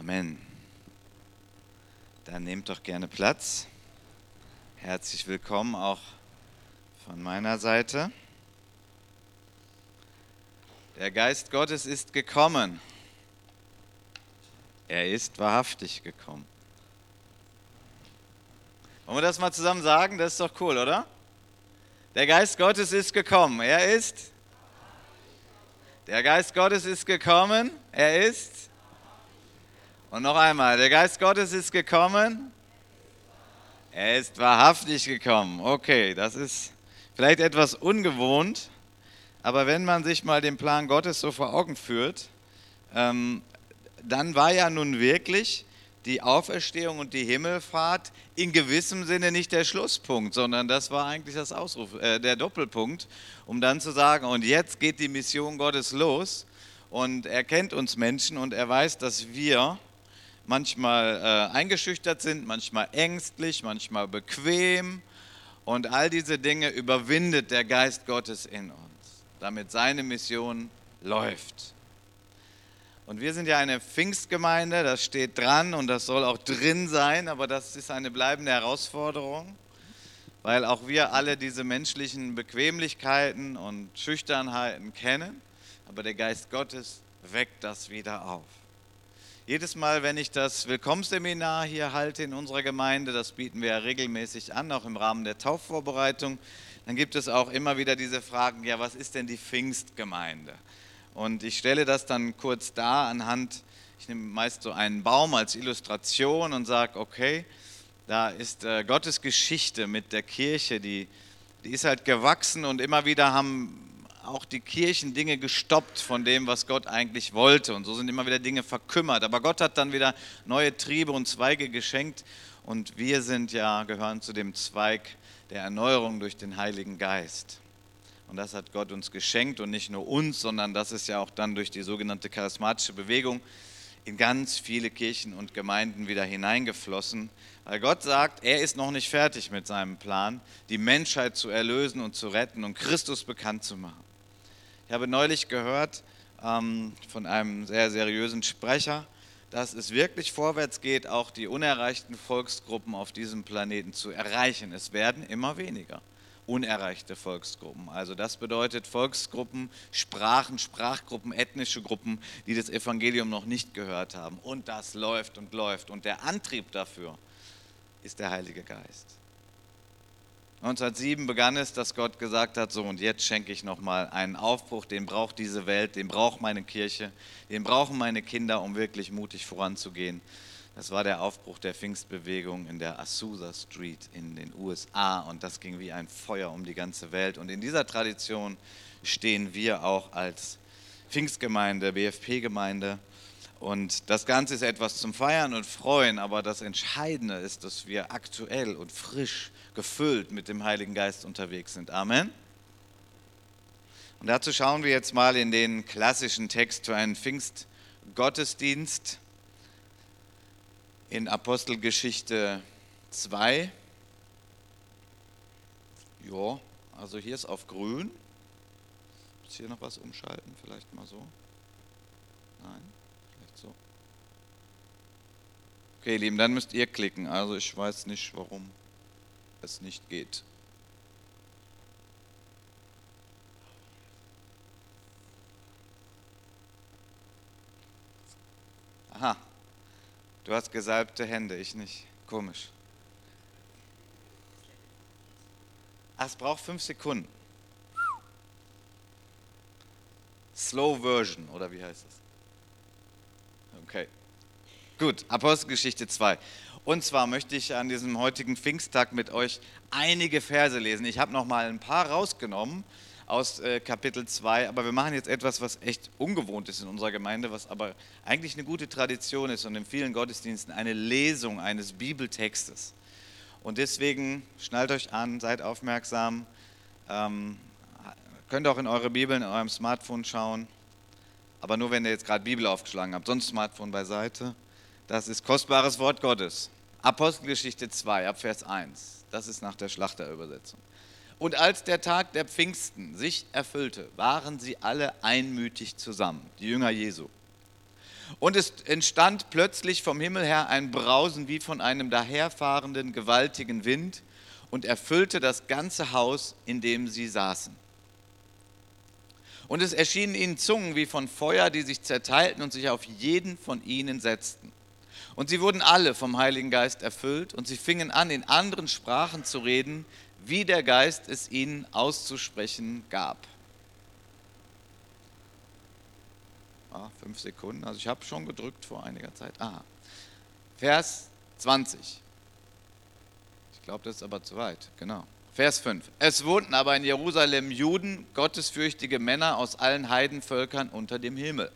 Amen. Dann nehmt doch gerne Platz. Herzlich willkommen auch von meiner Seite. Der Geist Gottes ist gekommen. Er ist wahrhaftig gekommen. Wollen wir das mal zusammen sagen? Das ist doch cool, oder? Der Geist Gottes ist gekommen. Er ist. Der Geist Gottes ist gekommen. Er ist. Und noch einmal, der Geist Gottes ist gekommen. Er ist wahrhaftig gekommen. Okay, das ist vielleicht etwas ungewohnt, aber wenn man sich mal den Plan Gottes so vor Augen führt, ähm, dann war ja nun wirklich die Auferstehung und die Himmelfahrt in gewissem Sinne nicht der Schlusspunkt, sondern das war eigentlich das Ausruf, äh, der Doppelpunkt, um dann zu sagen, und jetzt geht die Mission Gottes los und er kennt uns Menschen und er weiß, dass wir manchmal äh, eingeschüchtert sind, manchmal ängstlich, manchmal bequem. Und all diese Dinge überwindet der Geist Gottes in uns, damit seine Mission läuft. Und wir sind ja eine Pfingstgemeinde, das steht dran und das soll auch drin sein, aber das ist eine bleibende Herausforderung, weil auch wir alle diese menschlichen Bequemlichkeiten und Schüchternheiten kennen, aber der Geist Gottes weckt das wieder auf. Jedes Mal, wenn ich das Willkommensseminar hier halte in unserer Gemeinde, das bieten wir ja regelmäßig an, auch im Rahmen der Taufvorbereitung, dann gibt es auch immer wieder diese Fragen, ja, was ist denn die Pfingstgemeinde? Und ich stelle das dann kurz dar anhand, ich nehme meist so einen Baum als Illustration und sage, okay, da ist äh, Gottes Geschichte mit der Kirche, die, die ist halt gewachsen und immer wieder haben auch die Kirchen Dinge gestoppt von dem, was Gott eigentlich wollte. Und so sind immer wieder Dinge verkümmert. Aber Gott hat dann wieder neue Triebe und Zweige geschenkt. Und wir sind ja, gehören zu dem Zweig der Erneuerung durch den Heiligen Geist. Und das hat Gott uns geschenkt und nicht nur uns, sondern das ist ja auch dann durch die sogenannte charismatische Bewegung in ganz viele Kirchen und Gemeinden wieder hineingeflossen, weil Gott sagt, er ist noch nicht fertig mit seinem Plan, die Menschheit zu erlösen und zu retten und Christus bekannt zu machen. Ich habe neulich gehört ähm, von einem sehr seriösen Sprecher, dass es wirklich vorwärts geht, auch die unerreichten Volksgruppen auf diesem Planeten zu erreichen. Es werden immer weniger unerreichte Volksgruppen. Also das bedeutet Volksgruppen, Sprachen, Sprachgruppen, ethnische Gruppen, die das Evangelium noch nicht gehört haben. Und das läuft und läuft. Und der Antrieb dafür ist der Heilige Geist. 1907 begann es, dass Gott gesagt hat, so und jetzt schenke ich nochmal einen Aufbruch, den braucht diese Welt, den braucht meine Kirche, den brauchen meine Kinder, um wirklich mutig voranzugehen. Das war der Aufbruch der Pfingstbewegung in der Azusa Street in den USA und das ging wie ein Feuer um die ganze Welt. Und in dieser Tradition stehen wir auch als Pfingstgemeinde, BFP-Gemeinde. Und das Ganze ist etwas zum Feiern und Freuen, aber das Entscheidende ist, dass wir aktuell und frisch gefüllt mit dem Heiligen Geist unterwegs sind. Amen. Und dazu schauen wir jetzt mal in den klassischen Text für einen Pfingstgottesdienst in Apostelgeschichte 2. Ja, also hier ist auf grün. Muss hier noch was umschalten? Vielleicht mal so. Nein, vielleicht so. Okay, Lieben, dann müsst ihr klicken. Also ich weiß nicht, warum es nicht geht. Aha, du hast gesalbte Hände, ich nicht. Komisch. Ach, es braucht fünf Sekunden. Slow Version, oder wie heißt es? Gut, Apostelgeschichte 2. Und zwar möchte ich an diesem heutigen Pfingsttag mit euch einige Verse lesen. Ich habe noch mal ein paar rausgenommen aus äh, Kapitel 2, aber wir machen jetzt etwas, was echt ungewohnt ist in unserer Gemeinde, was aber eigentlich eine gute Tradition ist und in vielen Gottesdiensten eine Lesung eines Bibeltextes. Und deswegen schnallt euch an, seid aufmerksam, ähm, könnt auch in eure Bibel, in eurem Smartphone schauen, aber nur wenn ihr jetzt gerade Bibel aufgeschlagen habt, sonst Smartphone beiseite. Das ist kostbares Wort Gottes. Apostelgeschichte 2, ab Vers 1. Das ist nach der Schlachterübersetzung. Und als der Tag der Pfingsten sich erfüllte, waren sie alle einmütig zusammen, die Jünger Jesu. Und es entstand plötzlich vom Himmel her ein Brausen wie von einem daherfahrenden gewaltigen Wind und erfüllte das ganze Haus, in dem sie saßen. Und es erschienen ihnen Zungen wie von Feuer, die sich zerteilten und sich auf jeden von ihnen setzten. Und sie wurden alle vom Heiligen Geist erfüllt und sie fingen an, in anderen Sprachen zu reden, wie der Geist es ihnen auszusprechen gab. Ah, fünf Sekunden, also ich habe schon gedrückt vor einiger Zeit. Ah, Vers 20. Ich glaube, das ist aber zu weit, genau. Vers 5. Es wohnten aber in Jerusalem Juden, gottesfürchtige Männer aus allen Heidenvölkern unter dem Himmel.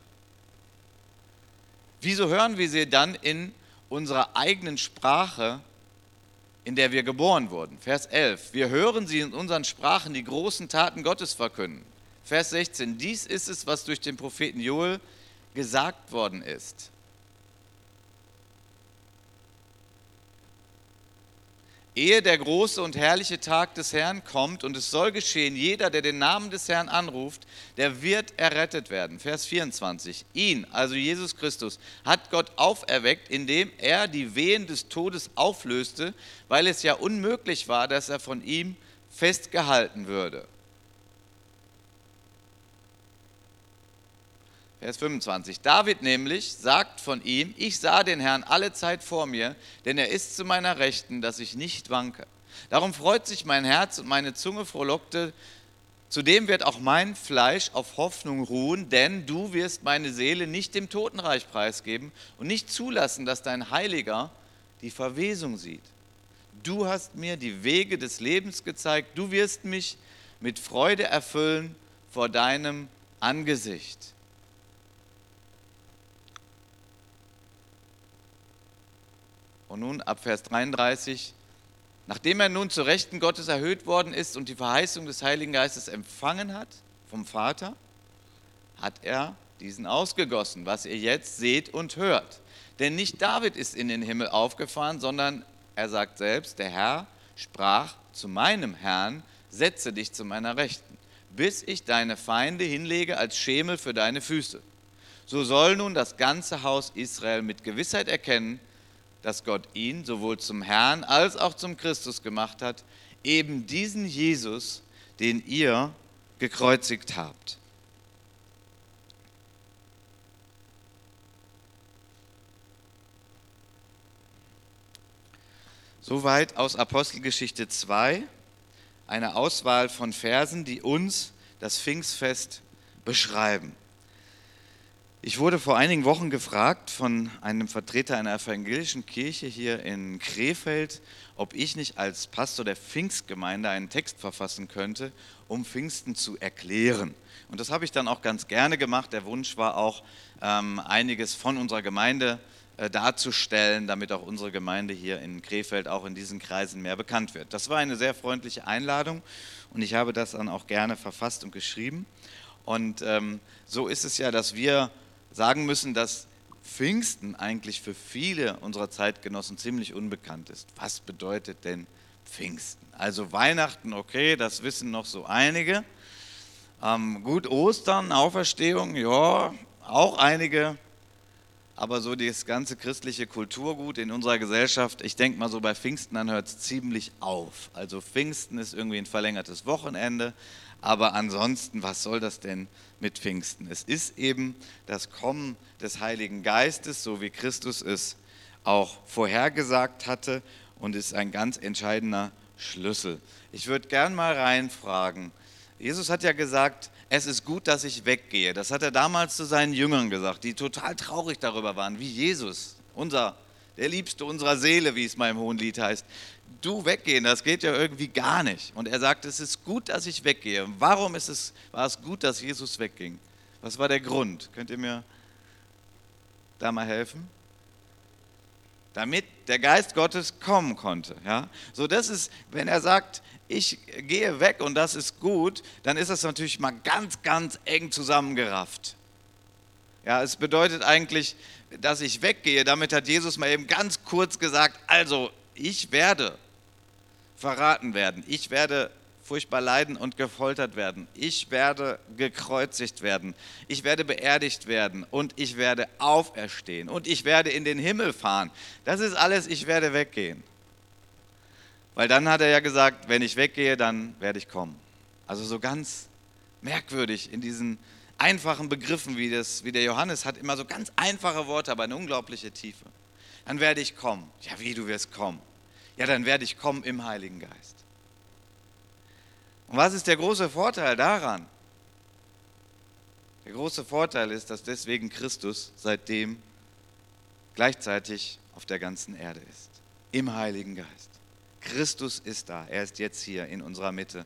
Wieso hören wir sie dann in unserer eigenen Sprache, in der wir geboren wurden? Vers 11. Wir hören sie in unseren Sprachen die großen Taten Gottes verkünden. Vers 16. Dies ist es, was durch den Propheten Joel gesagt worden ist. Ehe der große und herrliche Tag des Herrn kommt und es soll geschehen, jeder, der den Namen des Herrn anruft, der wird errettet werden. Vers 24. Ihn, also Jesus Christus, hat Gott auferweckt, indem er die Wehen des Todes auflöste, weil es ja unmöglich war, dass er von ihm festgehalten würde. Vers 25. David nämlich sagt von ihm, ich sah den Herrn alle Zeit vor mir, denn er ist zu meiner Rechten, dass ich nicht wanke. Darum freut sich mein Herz und meine Zunge frohlockte. Zudem wird auch mein Fleisch auf Hoffnung ruhen, denn du wirst meine Seele nicht dem Totenreich preisgeben und nicht zulassen, dass dein Heiliger die Verwesung sieht. Du hast mir die Wege des Lebens gezeigt, du wirst mich mit Freude erfüllen vor deinem Angesicht. Und nun ab Vers 33, nachdem er nun zur Rechten Gottes erhöht worden ist und die Verheißung des Heiligen Geistes empfangen hat vom Vater, hat er diesen ausgegossen, was ihr jetzt seht und hört. Denn nicht David ist in den Himmel aufgefahren, sondern er sagt selbst, der Herr sprach zu meinem Herrn, setze dich zu meiner Rechten, bis ich deine Feinde hinlege als Schemel für deine Füße. So soll nun das ganze Haus Israel mit Gewissheit erkennen, dass Gott ihn sowohl zum Herrn als auch zum Christus gemacht hat, eben diesen Jesus, den ihr gekreuzigt habt. Soweit aus Apostelgeschichte 2, eine Auswahl von Versen, die uns das Pfingstfest beschreiben. Ich wurde vor einigen Wochen gefragt von einem Vertreter einer evangelischen Kirche hier in Krefeld, ob ich nicht als Pastor der Pfingstgemeinde einen Text verfassen könnte, um Pfingsten zu erklären. Und das habe ich dann auch ganz gerne gemacht. Der Wunsch war auch, ähm, einiges von unserer Gemeinde äh, darzustellen, damit auch unsere Gemeinde hier in Krefeld auch in diesen Kreisen mehr bekannt wird. Das war eine sehr freundliche Einladung und ich habe das dann auch gerne verfasst und geschrieben. Und ähm, so ist es ja, dass wir sagen müssen, dass Pfingsten eigentlich für viele unserer Zeitgenossen ziemlich unbekannt ist. Was bedeutet denn Pfingsten? Also Weihnachten, okay, das wissen noch so einige. Ähm, gut, Ostern, Auferstehung, ja, auch einige. Aber so das ganze christliche Kulturgut in unserer Gesellschaft, ich denke mal so bei Pfingsten, dann hört es ziemlich auf. Also Pfingsten ist irgendwie ein verlängertes Wochenende, aber ansonsten, was soll das denn mit Pfingsten? Es ist eben das Kommen des Heiligen Geistes, so wie Christus es auch vorhergesagt hatte und ist ein ganz entscheidender Schlüssel. Ich würde gern mal reinfragen. Jesus hat ja gesagt, es ist gut, dass ich weggehe. Das hat er damals zu seinen Jüngern gesagt, die total traurig darüber waren, wie Jesus, unser, der Liebste unserer Seele, wie es mal im Hohen Lied heißt, du weggehen, das geht ja irgendwie gar nicht. Und er sagt, es ist gut, dass ich weggehe. Warum ist es, war es gut, dass Jesus wegging? Was war der Grund? Könnt ihr mir da mal helfen? Damit der Geist Gottes kommen konnte. Ja? So, das ist, wenn er sagt, ich gehe weg und das ist gut, dann ist das natürlich mal ganz, ganz eng zusammengerafft. Ja, es bedeutet eigentlich, dass ich weggehe. Damit hat Jesus mal eben ganz kurz gesagt, also ich werde verraten werden. Ich werde furchtbar leiden und gefoltert werden. Ich werde gekreuzigt werden. Ich werde beerdigt werden und ich werde auferstehen und ich werde in den Himmel fahren. Das ist alles, ich werde weggehen. Weil dann hat er ja gesagt, wenn ich weggehe, dann werde ich kommen. Also so ganz merkwürdig in diesen einfachen Begriffen, wie, das, wie der Johannes hat, immer so ganz einfache Worte, aber eine unglaubliche Tiefe. Dann werde ich kommen. Ja, wie du wirst kommen? Ja, dann werde ich kommen im Heiligen Geist. Und was ist der große Vorteil daran? Der große Vorteil ist, dass deswegen Christus seitdem gleichzeitig auf der ganzen Erde ist, im Heiligen Geist. Christus ist da, er ist jetzt hier in unserer Mitte.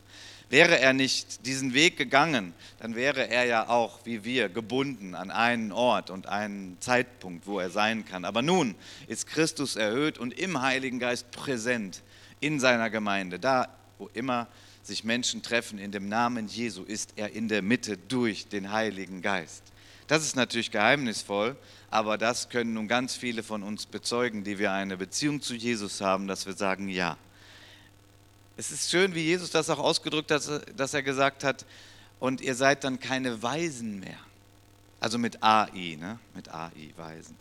Wäre er nicht diesen Weg gegangen, dann wäre er ja auch wie wir gebunden an einen Ort und einen Zeitpunkt, wo er sein kann. Aber nun ist Christus erhöht und im Heiligen Geist präsent in seiner Gemeinde. Da, wo immer sich Menschen treffen in dem Namen Jesu, ist er in der Mitte durch den Heiligen Geist. Das ist natürlich geheimnisvoll, aber das können nun ganz viele von uns bezeugen, die wir eine Beziehung zu Jesus haben, dass wir sagen, ja, es ist schön, wie Jesus das auch ausgedrückt hat, dass er gesagt hat, und ihr seid dann keine Weisen mehr. Also mit AI, ne? mit AI, Weisen.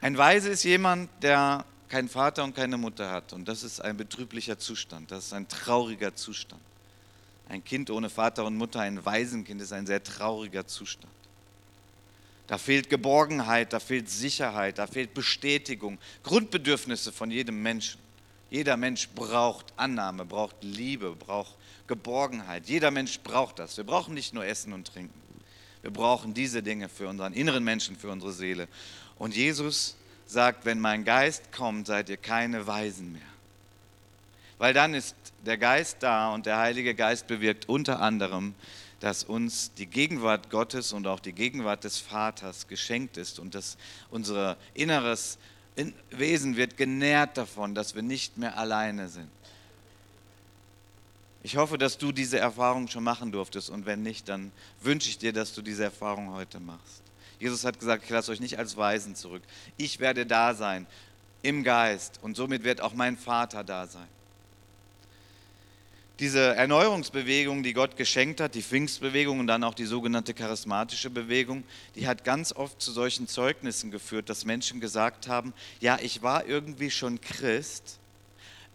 Ein Weise ist jemand, der keinen Vater und keine Mutter hat. Und das ist ein betrüblicher Zustand, das ist ein trauriger Zustand. Ein Kind ohne Vater und Mutter, ein Waisenkind, ist ein sehr trauriger Zustand. Da fehlt Geborgenheit, da fehlt Sicherheit, da fehlt Bestätigung, Grundbedürfnisse von jedem Menschen. Jeder Mensch braucht Annahme, braucht Liebe, braucht Geborgenheit. Jeder Mensch braucht das. Wir brauchen nicht nur Essen und Trinken. Wir brauchen diese Dinge für unseren inneren Menschen, für unsere Seele. Und Jesus sagt, wenn mein Geist kommt, seid ihr keine Weisen mehr. Weil dann ist der Geist da und der Heilige Geist bewirkt unter anderem, dass uns die Gegenwart Gottes und auch die Gegenwart des Vaters geschenkt ist und dass unser inneres Wesen wird genährt davon, dass wir nicht mehr alleine sind. Ich hoffe, dass du diese Erfahrung schon machen durftest und wenn nicht, dann wünsche ich dir, dass du diese Erfahrung heute machst. Jesus hat gesagt, ich lasse euch nicht als Weisen zurück. Ich werde da sein im Geist und somit wird auch mein Vater da sein diese Erneuerungsbewegung, die Gott geschenkt hat, die Pfingstbewegung und dann auch die sogenannte charismatische Bewegung, die hat ganz oft zu solchen Zeugnissen geführt, dass Menschen gesagt haben, ja, ich war irgendwie schon Christ,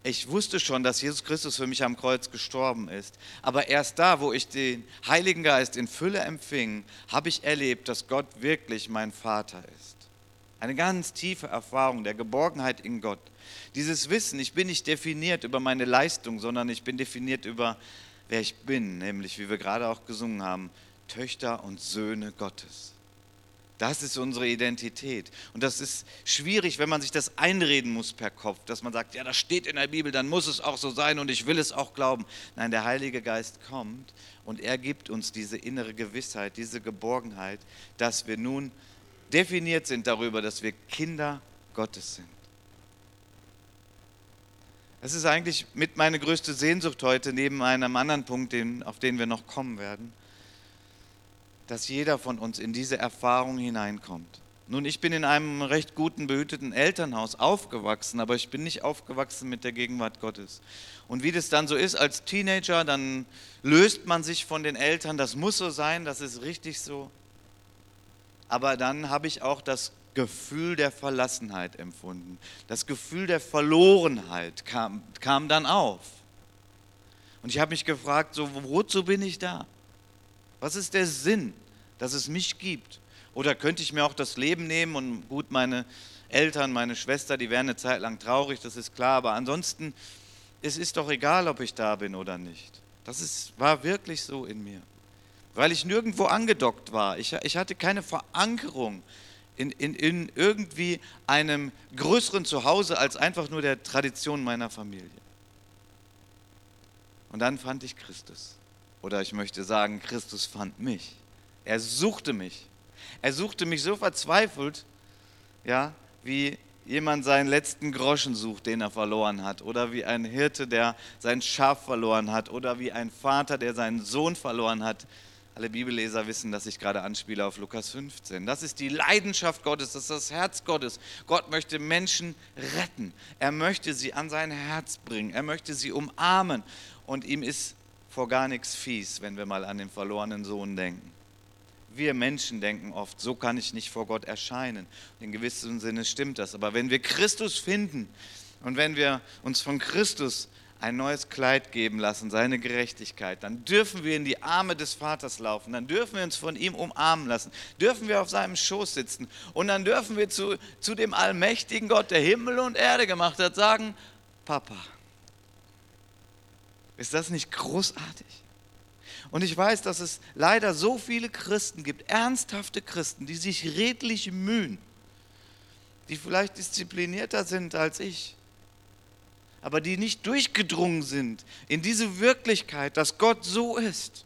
ich wusste schon, dass Jesus Christus für mich am Kreuz gestorben ist, aber erst da, wo ich den Heiligen Geist in Fülle empfing, habe ich erlebt, dass Gott wirklich mein Vater ist. Eine ganz tiefe Erfahrung der Geborgenheit in Gott. Dieses Wissen, ich bin nicht definiert über meine Leistung, sondern ich bin definiert über wer ich bin, nämlich wie wir gerade auch gesungen haben, Töchter und Söhne Gottes. Das ist unsere Identität. Und das ist schwierig, wenn man sich das einreden muss per Kopf, dass man sagt, ja, das steht in der Bibel, dann muss es auch so sein und ich will es auch glauben. Nein, der Heilige Geist kommt und er gibt uns diese innere Gewissheit, diese Geborgenheit, dass wir nun definiert sind darüber, dass wir Kinder Gottes sind. Das ist eigentlich mit meine größte Sehnsucht heute, neben einem anderen Punkt, auf den wir noch kommen werden, dass jeder von uns in diese Erfahrung hineinkommt. Nun, ich bin in einem recht guten, behüteten Elternhaus aufgewachsen, aber ich bin nicht aufgewachsen mit der Gegenwart Gottes. Und wie das dann so ist als Teenager, dann löst man sich von den Eltern, das muss so sein, das ist richtig so. Aber dann habe ich auch das Gefühl der Verlassenheit empfunden. Das Gefühl der Verlorenheit kam, kam dann auf. Und ich habe mich gefragt, so, wozu bin ich da? Was ist der Sinn, dass es mich gibt? Oder könnte ich mir auch das Leben nehmen und gut, meine Eltern, meine Schwester, die wären eine Zeit lang traurig, das ist klar, aber ansonsten, es ist doch egal, ob ich da bin oder nicht. Das ist, war wirklich so in mir, weil ich nirgendwo angedockt war. Ich, ich hatte keine Verankerung in, in, in irgendwie einem größeren Zuhause als einfach nur der Tradition meiner Familie. Und dann fand ich Christus. Oder ich möchte sagen, Christus fand mich. Er suchte mich. Er suchte mich so verzweifelt, ja, wie jemand seinen letzten Groschen sucht, den er verloren hat, oder wie ein Hirte, der sein Schaf verloren hat, oder wie ein Vater, der seinen Sohn verloren hat, Alle Bibelleser wissen, dass ich gerade anspiele auf Lukas 15. Das ist die Leidenschaft Gottes, das ist das Herz Gottes. Gott möchte Menschen retten. Er möchte sie an sein Herz bringen. Er möchte sie umarmen. Und ihm ist vor gar nichts fies, wenn wir mal an den verlorenen Sohn denken. Wir Menschen denken oft, so kann ich nicht vor Gott erscheinen. In gewissem Sinne stimmt das. Aber wenn wir Christus finden und wenn wir uns von Christus ein neues Kleid geben lassen, seine Gerechtigkeit, dann dürfen wir in die Arme des Vaters laufen, dann dürfen wir uns von ihm umarmen lassen, dürfen wir auf seinem Schoß sitzen und dann dürfen wir zu, zu dem allmächtigen Gott, der Himmel und Erde gemacht hat, sagen, Papa. Ist das nicht großartig? Und ich weiß, dass es leider so viele Christen gibt, ernsthafte Christen, die sich redlich mühen, die vielleicht disziplinierter sind als ich, aber die nicht durchgedrungen sind in diese Wirklichkeit, dass Gott so ist.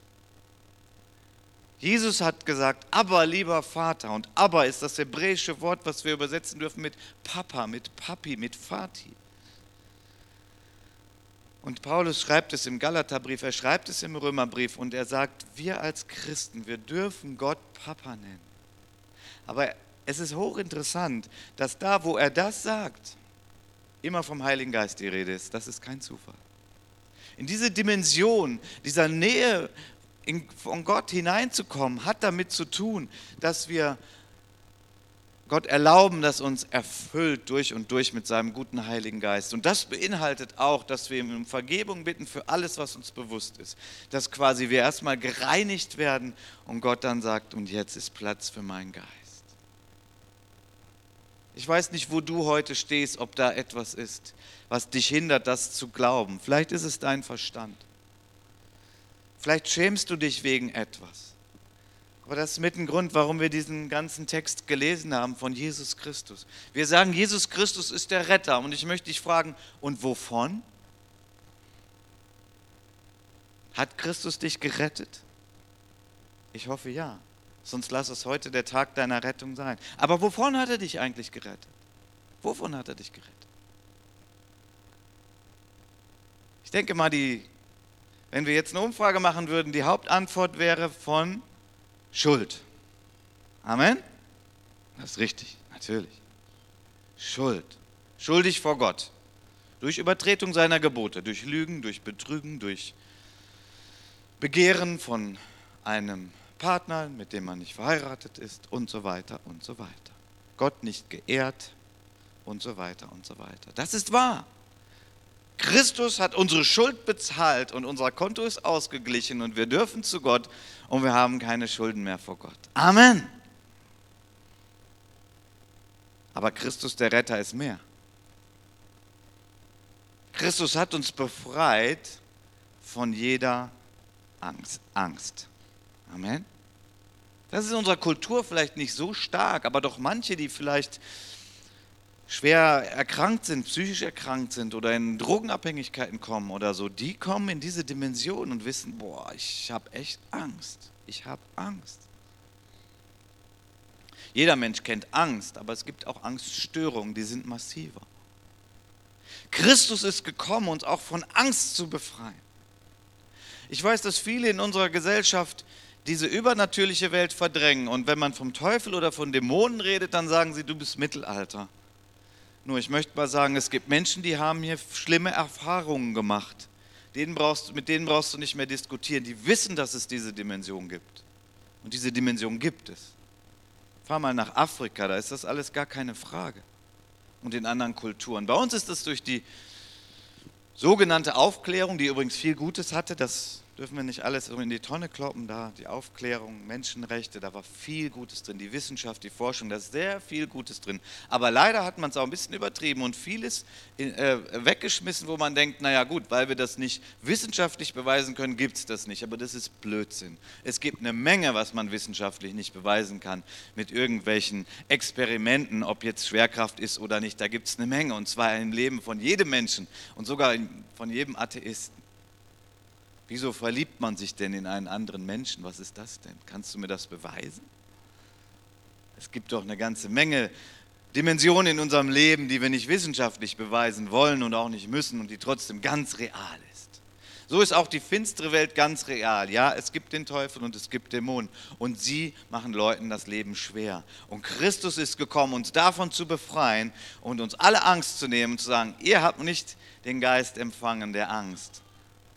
Jesus hat gesagt, aber lieber Vater, und aber ist das hebräische Wort, was wir übersetzen dürfen mit Papa, mit Papi, mit Vati. Und Paulus schreibt es im Galaterbrief, er schreibt es im Römerbrief und er sagt, wir als Christen, wir dürfen Gott Papa nennen. Aber es ist hochinteressant, dass da, wo er das sagt, immer vom Heiligen Geist die Rede ist. Das ist kein Zufall. In diese Dimension dieser Nähe von Gott hineinzukommen, hat damit zu tun, dass wir Gott erlauben, dass uns erfüllt durch und durch mit seinem guten Heiligen Geist. Und das beinhaltet auch, dass wir ihm um Vergebung bitten für alles, was uns bewusst ist. Dass quasi wir erstmal gereinigt werden und Gott dann sagt, und jetzt ist Platz für meinen Geist. Ich weiß nicht, wo du heute stehst, ob da etwas ist, was dich hindert, das zu glauben. Vielleicht ist es dein Verstand. Vielleicht schämst du dich wegen etwas. Aber das ist mit ein Grund, warum wir diesen ganzen Text gelesen haben von Jesus Christus. Wir sagen, Jesus Christus ist der Retter. Und ich möchte dich fragen, und wovon? Hat Christus dich gerettet? Ich hoffe ja. Sonst lass es heute der Tag deiner Rettung sein. Aber wovon hat er dich eigentlich gerettet? Wovon hat er dich gerettet? Ich denke mal, die, wenn wir jetzt eine Umfrage machen würden, die Hauptantwort wäre von Schuld. Amen? Das ist richtig, natürlich. Schuld. Schuldig vor Gott. Durch Übertretung seiner Gebote, durch Lügen, durch Betrügen, durch Begehren von einem Partner, mit dem man nicht verheiratet ist und so weiter und so weiter. Gott nicht geehrt und so weiter und so weiter. Das ist wahr. Christus hat unsere Schuld bezahlt und unser Konto ist ausgeglichen und wir dürfen zu Gott und wir haben keine Schulden mehr vor Gott. Amen. Aber Christus der Retter ist mehr. Christus hat uns befreit von jeder Angst. Angst. Amen. Das ist in unserer Kultur vielleicht nicht so stark, aber doch manche, die vielleicht schwer erkrankt sind, psychisch erkrankt sind oder in Drogenabhängigkeiten kommen oder so, die kommen in diese Dimension und wissen, boah, ich habe echt Angst. Ich habe Angst. Jeder Mensch kennt Angst, aber es gibt auch Angststörungen, die sind massiver. Christus ist gekommen, uns auch von Angst zu befreien. Ich weiß, dass viele in unserer Gesellschaft diese übernatürliche Welt verdrängen. Und wenn man vom Teufel oder von Dämonen redet, dann sagen sie, du bist Mittelalter. Nur ich möchte mal sagen, es gibt Menschen, die haben hier schlimme Erfahrungen gemacht. Denen brauchst, mit denen brauchst du nicht mehr diskutieren. Die wissen, dass es diese Dimension gibt. Und diese Dimension gibt es. Fahr mal nach Afrika, da ist das alles gar keine Frage. Und in anderen Kulturen. Bei uns ist das durch die sogenannte Aufklärung, die übrigens viel Gutes hatte, das dürfen wir nicht alles in die Tonne kloppen. Da die Aufklärung, Menschenrechte, da war viel Gutes drin. Die Wissenschaft, die Forschung, da ist sehr viel Gutes drin. Aber leider hat man es auch ein bisschen übertrieben und vieles äh, weggeschmissen, wo man denkt, naja gut, weil wir das nicht wissenschaftlich beweisen können, gibt es das nicht. Aber das ist Blödsinn. Es gibt eine Menge, was man wissenschaftlich nicht beweisen kann mit irgendwelchen Experimenten, ob jetzt Schwerkraft ist oder nicht. Da gibt es eine Menge und zwar im Leben von jedem Menschen und sogar von jedem Atheisten. Wieso verliebt man sich denn in einen anderen Menschen? Was ist das denn? Kannst du mir das beweisen? Es gibt doch eine ganze Menge Dimensionen in unserem Leben, die wir nicht wissenschaftlich beweisen wollen und auch nicht müssen und die trotzdem ganz real ist. So ist auch die finstere Welt ganz real. Ja, es gibt den Teufel und es gibt Dämonen. Und sie machen Leuten das Leben schwer. Und Christus ist gekommen, uns davon zu befreien und uns alle Angst zu nehmen und zu sagen, ihr habt nicht den Geist empfangen der Angst,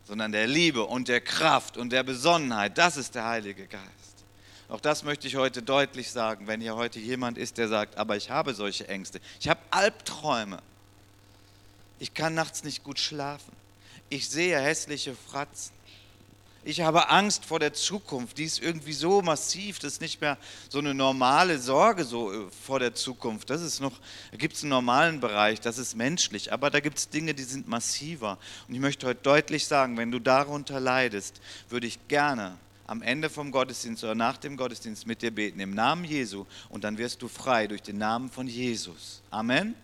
sondern der Liebe und der Kraft und der Besonnenheit. Das ist der Heilige Geist. Auch das möchte ich heute deutlich sagen, wenn hier heute jemand ist, der sagt, aber ich habe solche Ängste. Ich habe Albträume. Ich kann nachts nicht gut schlafen. Ich sehe hässliche Fratzen. Ich habe Angst vor der Zukunft. Die ist irgendwie so massiv, das ist nicht mehr so eine normale Sorge so äh, vor der Zukunft. Das ist noch, da gibt es einen normalen Bereich, das ist menschlich, aber da gibt es Dinge, die sind massiver. Und ich möchte heute deutlich sagen, wenn du darunter leidest, würde ich gerne am Ende vom Gottesdienst oder nach dem Gottesdienst mit dir beten im Namen Jesu und dann wirst du frei durch den Namen von Jesus. Amen.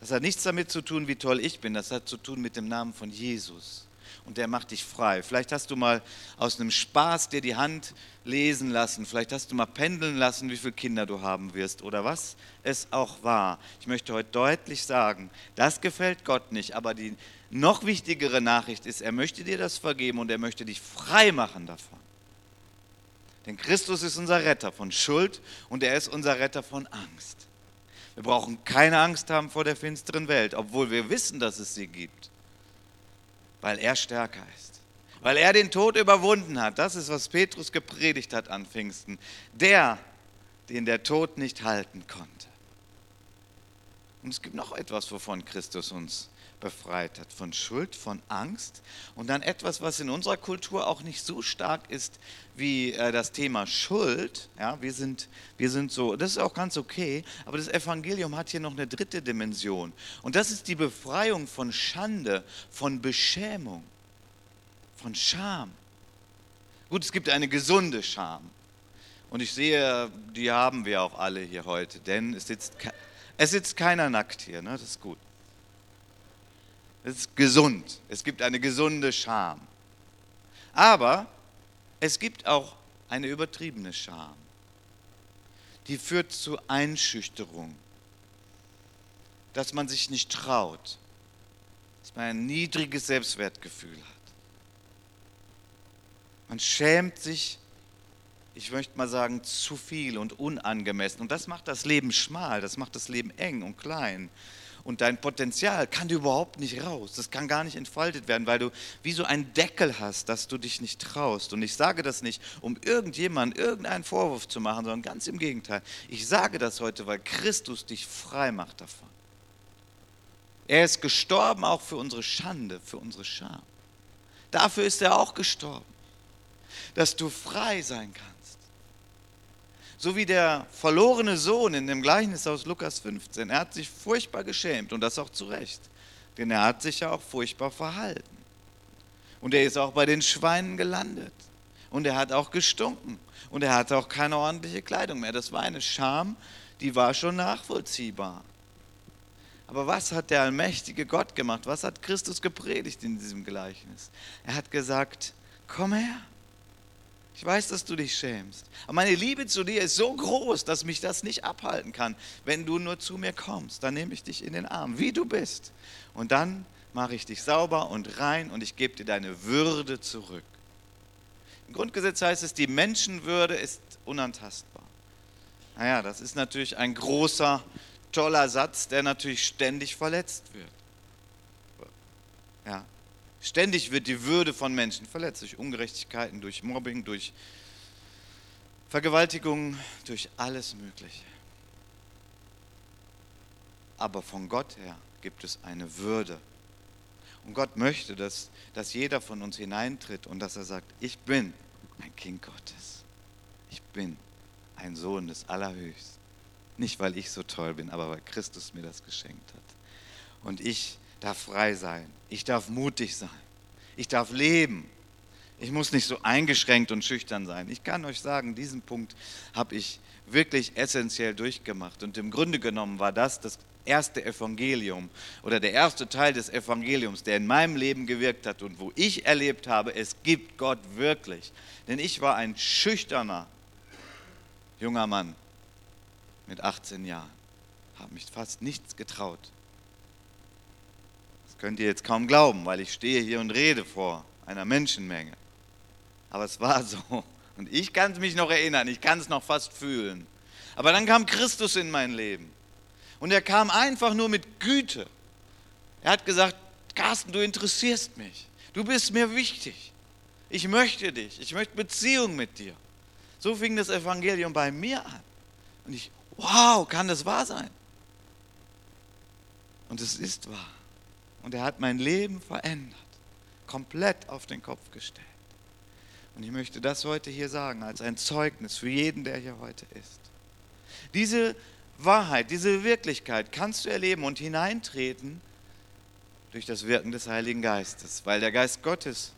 Das hat nichts damit zu tun, wie toll ich bin, das hat zu tun mit dem Namen von Jesus. Und der macht dich frei. Vielleicht hast du mal aus einem Spaß dir die Hand lesen lassen. Vielleicht hast du mal pendeln lassen, wie viele Kinder du haben wirst oder was es auch war. Ich möchte heute deutlich sagen, das gefällt Gott nicht, aber die noch wichtigere Nachricht ist, er möchte dir das vergeben und er möchte dich frei machen davon. Denn Christus ist unser Retter von Schuld und er ist unser Retter von Angst. Wir brauchen keine Angst haben vor der finsteren Welt, obwohl wir wissen, dass es sie gibt, weil er stärker ist. Weil er den Tod überwunden hat. Das ist, was Petrus gepredigt hat an Pfingsten. Der, den der Tod nicht halten konnte. Und es gibt noch etwas, wovon Christus uns befreit hat. Von Schuld, von Angst und dann etwas, was in unserer Kultur auch nicht so stark ist wie äh, das Thema Schuld. Ja, wir, sind, wir sind so, das ist auch ganz okay, aber das Evangelium hat hier noch eine dritte Dimension. Und das ist die Befreiung von Schande, von Beschämung, von Scham. Gut, es gibt eine gesunde Scham. Und ich sehe, die haben wir auch alle hier heute, denn es sitzt, es sitzt keiner nackt hier, ne? das ist gut. Es ist gesund. Es gibt eine gesunde Scham. Aber es gibt auch eine übertriebene Scham. Die führt zu Einschüchterung, dass man sich nicht traut, dass man ein niedriges Selbstwertgefühl hat. Man schämt sich, ich möchte mal sagen, zu viel und unangemessen. Und das macht das Leben schmal, das macht das Leben eng und klein und dein Potenzial kann du überhaupt nicht raus. Das kann gar nicht entfaltet werden, weil du wie so einen Deckel hast, dass du dich nicht traust. Und ich sage das nicht, um irgendjemandem irgendeinen Vorwurf zu machen, sondern ganz im Gegenteil. Ich sage das heute, weil Christus dich frei macht davon. Er ist gestorben auch für unsere Schande, für unsere Scham. Dafür ist er auch gestorben, dass du frei sein kannst. So wie der verlorene Sohn in dem Gleichnis aus Lukas 15. Er hat sich furchtbar geschämt und das auch zu Recht. Denn er hat sich ja auch furchtbar verhalten. Und er ist auch bei den Schweinen gelandet. Und er hat auch gestunken. Und er hatte auch keine ordentliche Kleidung mehr. Das war eine Scham, die war schon nachvollziehbar. Aber was hat der allmächtige Gott gemacht? Was hat Christus gepredigt in diesem Gleichnis? Er hat gesagt, komm her. Ich weiß, dass du dich schämst. Aber meine Liebe zu dir ist so groß, dass mich das nicht abhalten kann. Wenn du nur zu mir kommst, dann nehme ich dich in den Arm, wie du bist. Und dann mache ich dich sauber und rein und ich gebe dir deine Würde zurück. Im Grundgesetz heißt es, die Menschenwürde ist unantastbar. Naja, das ist natürlich ein großer, toller Satz, der natürlich ständig verletzt wird. Ja, Ständig wird die Würde von Menschen verletzt durch Ungerechtigkeiten, durch Mobbing, durch Vergewaltigungen, durch alles Mögliche. Aber von Gott her gibt es eine Würde. Und Gott möchte, dass, dass jeder von uns hineintritt und dass er sagt, ich bin ein Kind Gottes. Ich bin ein Sohn des Allerhöchsten. Nicht, weil ich so toll bin, aber weil Christus mir das geschenkt hat. Und ich darf frei sein. Ich darf mutig sein. Ich darf leben. Ich muss nicht so eingeschränkt und schüchtern sein. Ich kann euch sagen, diesen Punkt habe ich wirklich essentiell durchgemacht. Und im Grunde genommen war das das erste Evangelium oder der erste Teil des Evangeliums, der in meinem Leben gewirkt hat und wo ich erlebt habe, es gibt Gott wirklich. Denn ich war ein schüchterner junger Mann mit 18 Jahren, habe mich fast nichts getraut könnt ihr jetzt kaum glauben, weil ich stehe hier und rede vor einer Menschenmenge. Aber es war so. Und ich kann es mich noch erinnern, ich kann es noch fast fühlen. Aber dann kam Christus in mein Leben. Und er kam einfach nur mit Güte. Er hat gesagt, Carsten, du interessierst mich. Du bist mir wichtig. Ich möchte dich. Ich möchte Beziehung mit dir. So fing das Evangelium bei mir an. Und ich, wow, kann das wahr sein? Und es ist wahr. Und er hat mein Leben verändert. Komplett auf den Kopf gestellt. Und ich möchte das heute hier sagen als ein Zeugnis für jeden, der hier heute ist. Diese Wahrheit, diese Wirklichkeit kannst du erleben und hineintreten durch das Wirken des Heiligen Geistes, weil der Geist Gottes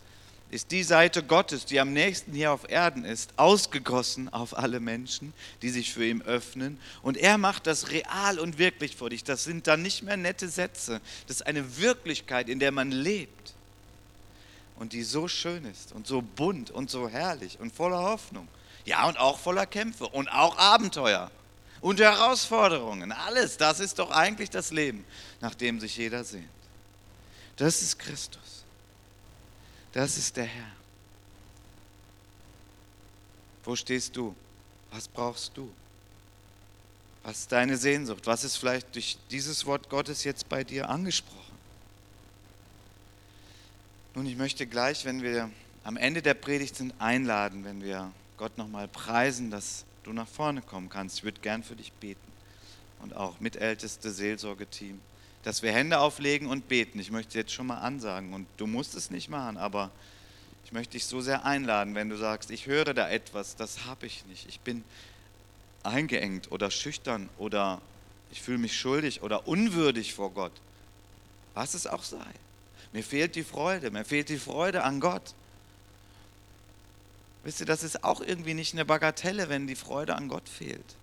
ist die Seite Gottes, die am nächsten hier auf Erden ist, ausgegossen auf alle Menschen, die sich für ihn öffnen. Und er macht das real und wirklich vor dich. Das sind dann nicht mehr nette Sätze. Das ist eine Wirklichkeit, in der man lebt. Und die so schön ist und so bunt und so herrlich und voller Hoffnung. Ja, und auch voller Kämpfe und auch Abenteuer und Herausforderungen. Alles, das ist doch eigentlich das Leben, nach dem sich jeder sehnt. Das ist Christus. Das ist der Herr. Wo stehst du? Was brauchst du? Was ist deine Sehnsucht? Was ist vielleicht durch dieses Wort Gottes jetzt bei dir angesprochen? Nun, ich möchte gleich, wenn wir am Ende der Predigt sind, einladen, wenn wir Gott nochmal preisen, dass du nach vorne kommen kannst. Ich würde gern für dich beten und auch mitälteste Seelsorgeteam, dass wir Hände auflegen und beten. Ich möchte jetzt schon mal ansagen und du musst es nicht machen, aber ich möchte dich so sehr einladen, wenn du sagst, ich höre da etwas, das habe ich nicht. Ich bin eingeengt oder schüchtern oder ich fühle mich schuldig oder unwürdig vor Gott. Was es auch sei. Mir fehlt die Freude, mir fehlt die Freude an Gott. Wisst ihr, das ist auch irgendwie nicht eine Bagatelle, wenn die Freude an Gott fehlt.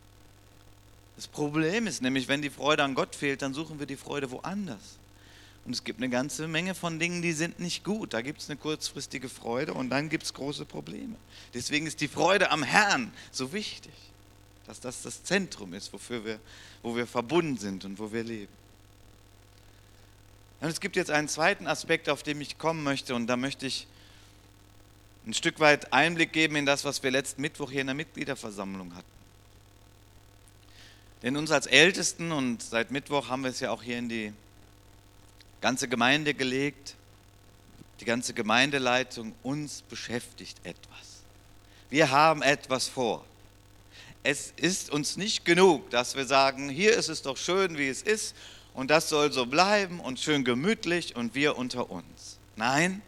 Das Problem ist nämlich, wenn die Freude an Gott fehlt, dann suchen wir die Freude woanders. Und es gibt eine ganze Menge von Dingen, die sind nicht gut. Da gibt es eine kurzfristige Freude und dann gibt es große Probleme. Deswegen ist die Freude am Herrn so wichtig, dass das das Zentrum ist, wofür wir, wo wir verbunden sind und wo wir leben. Und es gibt jetzt einen zweiten Aspekt, auf den ich kommen möchte und da möchte ich ein Stück weit Einblick geben in das, was wir letzten Mittwoch hier in der Mitgliederversammlung hatten. Denn uns als Ältesten und seit Mittwoch haben wir es ja auch hier in die ganze Gemeinde gelegt, die ganze Gemeindeleitung, uns beschäftigt etwas. Wir haben etwas vor. Es ist uns nicht genug, dass wir sagen, hier ist es doch schön, wie es ist und das soll so bleiben und schön gemütlich und wir unter uns. Nein,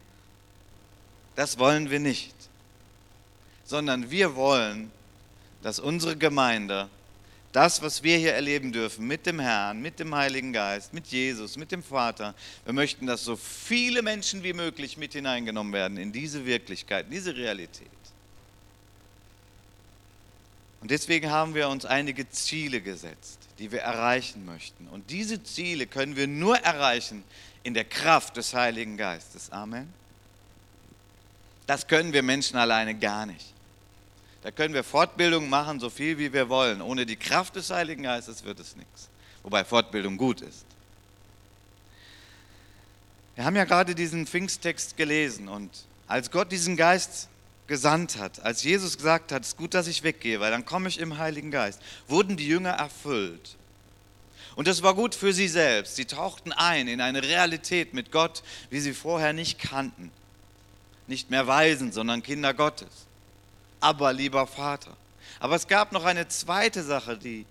das wollen wir nicht, sondern wir wollen, dass unsere Gemeinde das, was wir hier erleben dürfen mit dem Herrn, mit dem Heiligen Geist, mit Jesus, mit dem Vater, wir möchten, dass so viele Menschen wie möglich mit hineingenommen werden in diese Wirklichkeit, in diese Realität. Und deswegen haben wir uns einige Ziele gesetzt, die wir erreichen möchten. Und diese Ziele können wir nur erreichen in der Kraft des Heiligen Geistes. Amen. Das können wir Menschen alleine gar nicht. Da können wir Fortbildung machen, so viel wie wir wollen. Ohne die Kraft des Heiligen Geistes wird es nichts. Wobei Fortbildung gut ist. Wir haben ja gerade diesen Pfingsttext gelesen und als Gott diesen Geist gesandt hat, als Jesus gesagt hat, es ist gut, dass ich weggehe, weil dann komme ich im Heiligen Geist, wurden die Jünger erfüllt. Und das war gut für sie selbst. Sie tauchten ein in eine Realität mit Gott, wie sie vorher nicht kannten nicht mehr Weisen, sondern Kinder Gottes. Aber lieber Vater. Aber es gab noch eine zweite Sache, die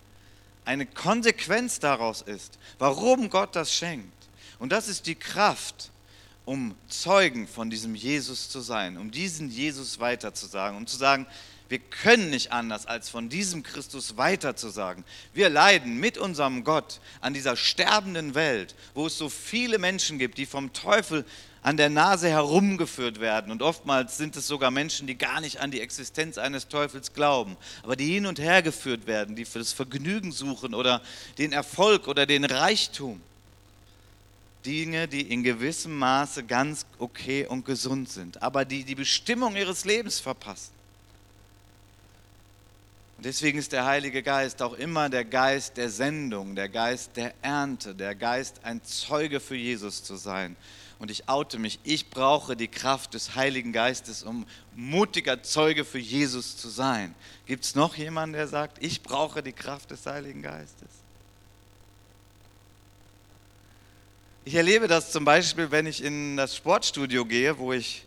eine Konsequenz daraus ist, warum Gott das schenkt. Und das ist die Kraft, um Zeugen von diesem Jesus zu sein, um diesen Jesus weiterzusagen, um zu sagen, wir können nicht anders, als von diesem Christus weiterzusagen. Wir leiden mit unserem Gott an dieser sterbenden Welt, wo es so viele Menschen gibt, die vom Teufel an der Nase herumgeführt werden. Und oftmals sind es sogar Menschen, die gar nicht an die Existenz eines Teufels glauben, aber die hin und her geführt werden, die für das Vergnügen suchen oder den Erfolg oder den Reichtum. Dinge, die in gewissem Maße ganz okay und gesund sind, aber die die Bestimmung ihres Lebens verpassen. deswegen ist der Heilige Geist auch immer der Geist der Sendung, der Geist der Ernte, der Geist, ein Zeuge für Jesus zu sein. Und ich oute mich, ich brauche die Kraft des Heiligen Geistes, um mutiger Zeuge für Jesus zu sein. Gibt es noch jemanden, der sagt, ich brauche die Kraft des Heiligen Geistes? Ich erlebe das zum Beispiel, wenn ich in das Sportstudio gehe, wo ich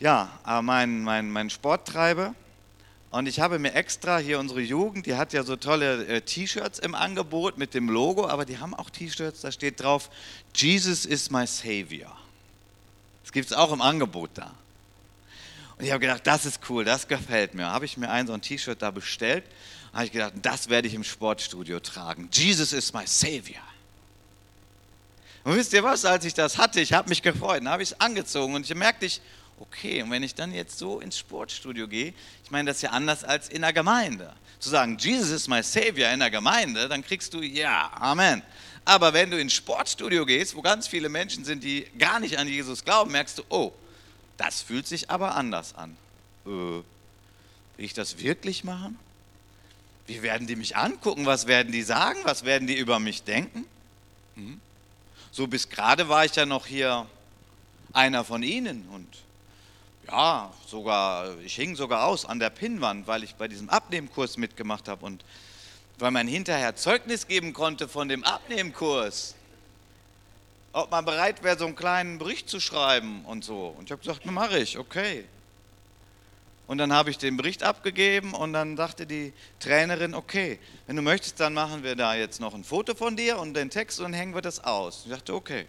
ja, meinen mein, mein Sport treibe und ich habe mir extra hier unsere Jugend, die hat ja so tolle äh, T-Shirts im Angebot mit dem Logo, aber die haben auch T-Shirts, da steht drauf, Jesus is my Savior. Das gibt es auch im Angebot da. Und ich habe gedacht, das ist cool, das gefällt mir. Habe ich mir ein so ein T-Shirt da bestellt, habe ich gedacht, das werde ich im Sportstudio tragen. Jesus is my Savior. Und wisst ihr was, als ich das hatte, ich habe mich gefreut, habe ich es angezogen und ich merkte, ich, okay, und wenn ich dann jetzt so ins Sportstudio gehe, ich meine, das ist ja anders als in der Gemeinde. Zu sagen, Jesus ist mein Savior in der Gemeinde, dann kriegst du ja, Amen. Aber wenn du ins Sportstudio gehst, wo ganz viele Menschen sind, die gar nicht an Jesus glauben, merkst du, oh, das fühlt sich aber anders an. Äh, will ich das wirklich machen? Wie werden die mich angucken? Was werden die sagen? Was werden die über mich denken? Hm? So bis gerade war ich ja noch hier einer von ihnen und ja, sogar, ich hing sogar aus an der Pinnwand, weil ich bei diesem Abnehmkurs mitgemacht habe und weil man hinterher Zeugnis geben konnte von dem Abnehmkurs. Ob man bereit wäre, so einen kleinen Bericht zu schreiben und so. Und ich habe gesagt, mache ich, okay. Und dann habe ich den Bericht abgegeben und dann sagte die Trainerin, okay, wenn du möchtest, dann machen wir da jetzt noch ein Foto von dir und den Text und dann hängen wir das aus. Ich dachte, okay.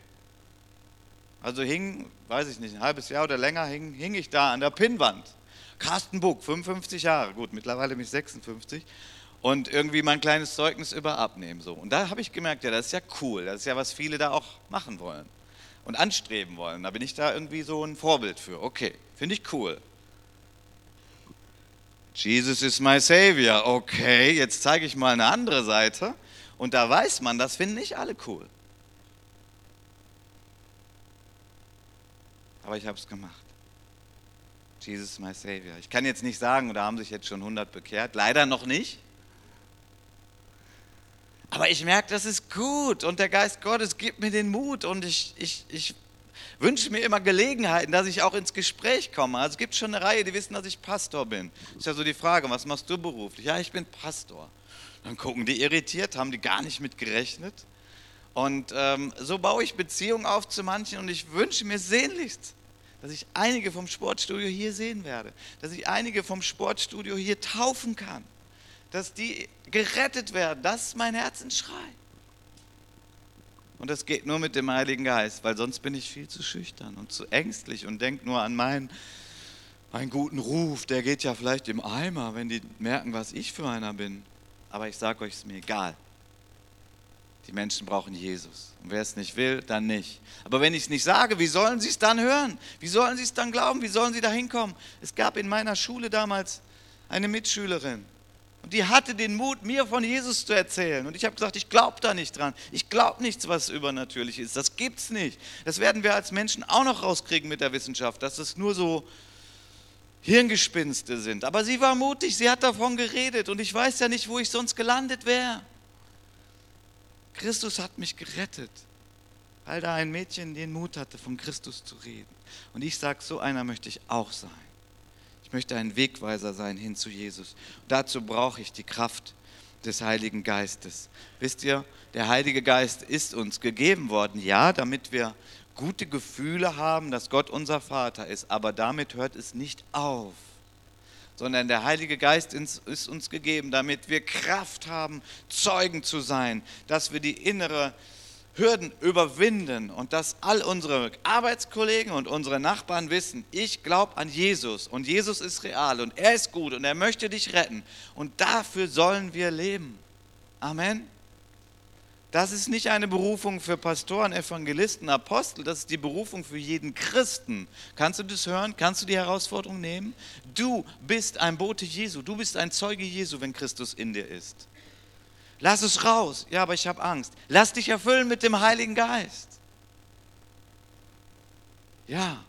Also hing, weiß ich nicht, ein halbes Jahr oder länger hing, hing ich da an der Pinnwand. Carsten Buck, 55 Jahre, gut, mittlerweile bin ich 56. Und irgendwie mein kleines Zeugnis über Abnehmen. So. Und da habe ich gemerkt, ja, das ist ja cool, das ist ja, was viele da auch machen wollen und anstreben wollen. Da bin ich da irgendwie so ein Vorbild für. Okay, finde ich cool. Jesus is my Savior. Okay, jetzt zeige ich mal eine andere Seite. Und da weiß man, das finden nicht alle cool. Aber ich habe es gemacht. Jesus my Savior. Ich kann jetzt nicht sagen, da haben sich jetzt schon 100 bekehrt. Leider noch nicht. Aber ich merke, das ist gut und der Geist Gottes gibt mir den Mut und ich, ich, ich wünsche mir immer Gelegenheiten, dass ich auch ins Gespräch komme. Also es gibt schon eine Reihe, die wissen, dass ich Pastor bin. Ist ja so die Frage, was machst du beruflich? Ja, ich bin Pastor. Dann gucken die irritiert, haben die gar nicht mit gerechnet. Und ähm, so baue ich Beziehungen auf zu manchen und ich wünsche mir sehnlichst, dass ich einige vom Sportstudio hier sehen werde, dass ich einige vom Sportstudio hier taufen kann, dass die gerettet werden. Das ist mein Herzensschrei. Und das geht nur mit dem Heiligen Geist, weil sonst bin ich viel zu schüchtern und zu ängstlich und denke nur an meinen, meinen guten Ruf. Der geht ja vielleicht im Eimer, wenn die merken, was ich für einer bin. Aber ich sage euch, es mir egal. Die Menschen brauchen Jesus. Und wer es nicht will, dann nicht. Aber wenn ich es nicht sage, wie sollen sie es dann hören? Wie sollen sie es dann glauben? Wie sollen sie da hinkommen? Es gab in meiner Schule damals eine Mitschülerin. Und die hatte den Mut, mir von Jesus zu erzählen. Und ich habe gesagt, ich glaube da nicht dran. Ich glaube nichts, was übernatürlich ist. Das gibt es nicht. Das werden wir als Menschen auch noch rauskriegen mit der Wissenschaft, dass es nur so Hirngespinste sind. Aber sie war mutig, sie hat davon geredet. Und ich weiß ja nicht, wo ich sonst gelandet wäre. Christus hat mich gerettet, weil da ein Mädchen den Mut hatte, von Christus zu reden. Und ich sage, so einer möchte ich auch sein. Ich möchte ein Wegweiser sein hin zu Jesus. Und dazu brauche ich die Kraft des Heiligen Geistes. Wisst ihr, der Heilige Geist ist uns gegeben worden, ja, damit wir gute Gefühle haben, dass Gott unser Vater ist, aber damit hört es nicht auf sondern der Heilige Geist ist uns gegeben, damit wir Kraft haben, Zeugen zu sein, dass wir die innere Hürden überwinden und dass all unsere Arbeitskollegen und unsere Nachbarn wissen, ich glaube an Jesus und Jesus ist real und er ist gut und er möchte dich retten und dafür sollen wir leben. Amen. Das ist nicht eine Berufung für Pastoren, Evangelisten, Apostel, das ist die Berufung für jeden Christen. Kannst du das hören? Kannst du die Herausforderung nehmen? Du bist ein Bote Jesu, du bist ein Zeuge Jesu, wenn Christus in dir ist. Lass es raus. Ja, aber ich habe Angst. Lass dich erfüllen mit dem Heiligen Geist. Ja.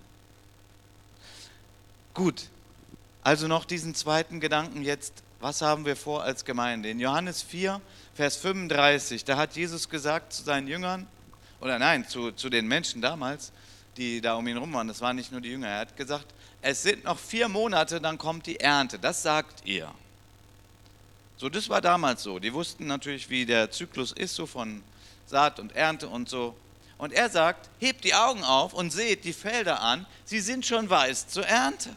Gut. Also noch diesen zweiten Gedanken jetzt Was haben wir vor als Gemeinde? In Johannes 4, Vers 35, da hat Jesus gesagt zu seinen Jüngern, oder nein, zu, zu den Menschen damals, die da um ihn rum waren, das waren nicht nur die Jünger, er hat gesagt, es sind noch vier Monate, dann kommt die Ernte. Das sagt ihr. So, das war damals so. Die wussten natürlich, wie der Zyklus ist, so von Saat und Ernte und so. Und er sagt, hebt die Augen auf und seht die Felder an, sie sind schon weiß zur Ernte.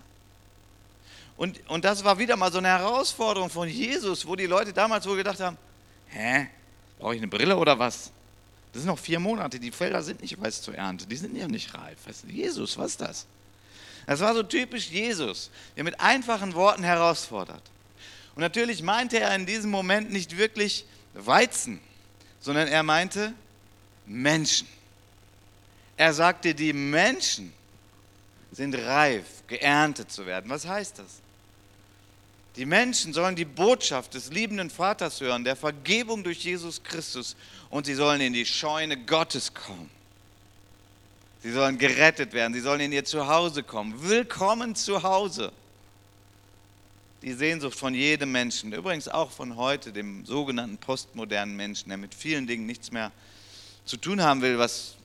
Und, und das war wieder mal so eine Herausforderung von Jesus, wo die Leute damals wohl gedacht haben, hä, brauche ich eine Brille oder was? Das sind noch vier Monate, die Felder sind nicht weiß zur Ernte, die sind ja nicht reif. Jesus, was ist das? Das war so typisch Jesus, der mit einfachen Worten herausfordert. Und natürlich meinte er in diesem Moment nicht wirklich Weizen, sondern er meinte Menschen. Er sagte, die Menschen sind reif, geerntet zu werden. Was heißt das? Die Menschen sollen die Botschaft des liebenden Vaters hören, der Vergebung durch Jesus Christus, und sie sollen in die Scheune Gottes kommen. Sie sollen gerettet werden. Sie sollen in ihr Zuhause kommen. Willkommen zu Hause. Die Sehnsucht von jedem Menschen, übrigens auch von heute, dem sogenannten postmodernen Menschen, der mit vielen Dingen nichts mehr zu tun haben will, was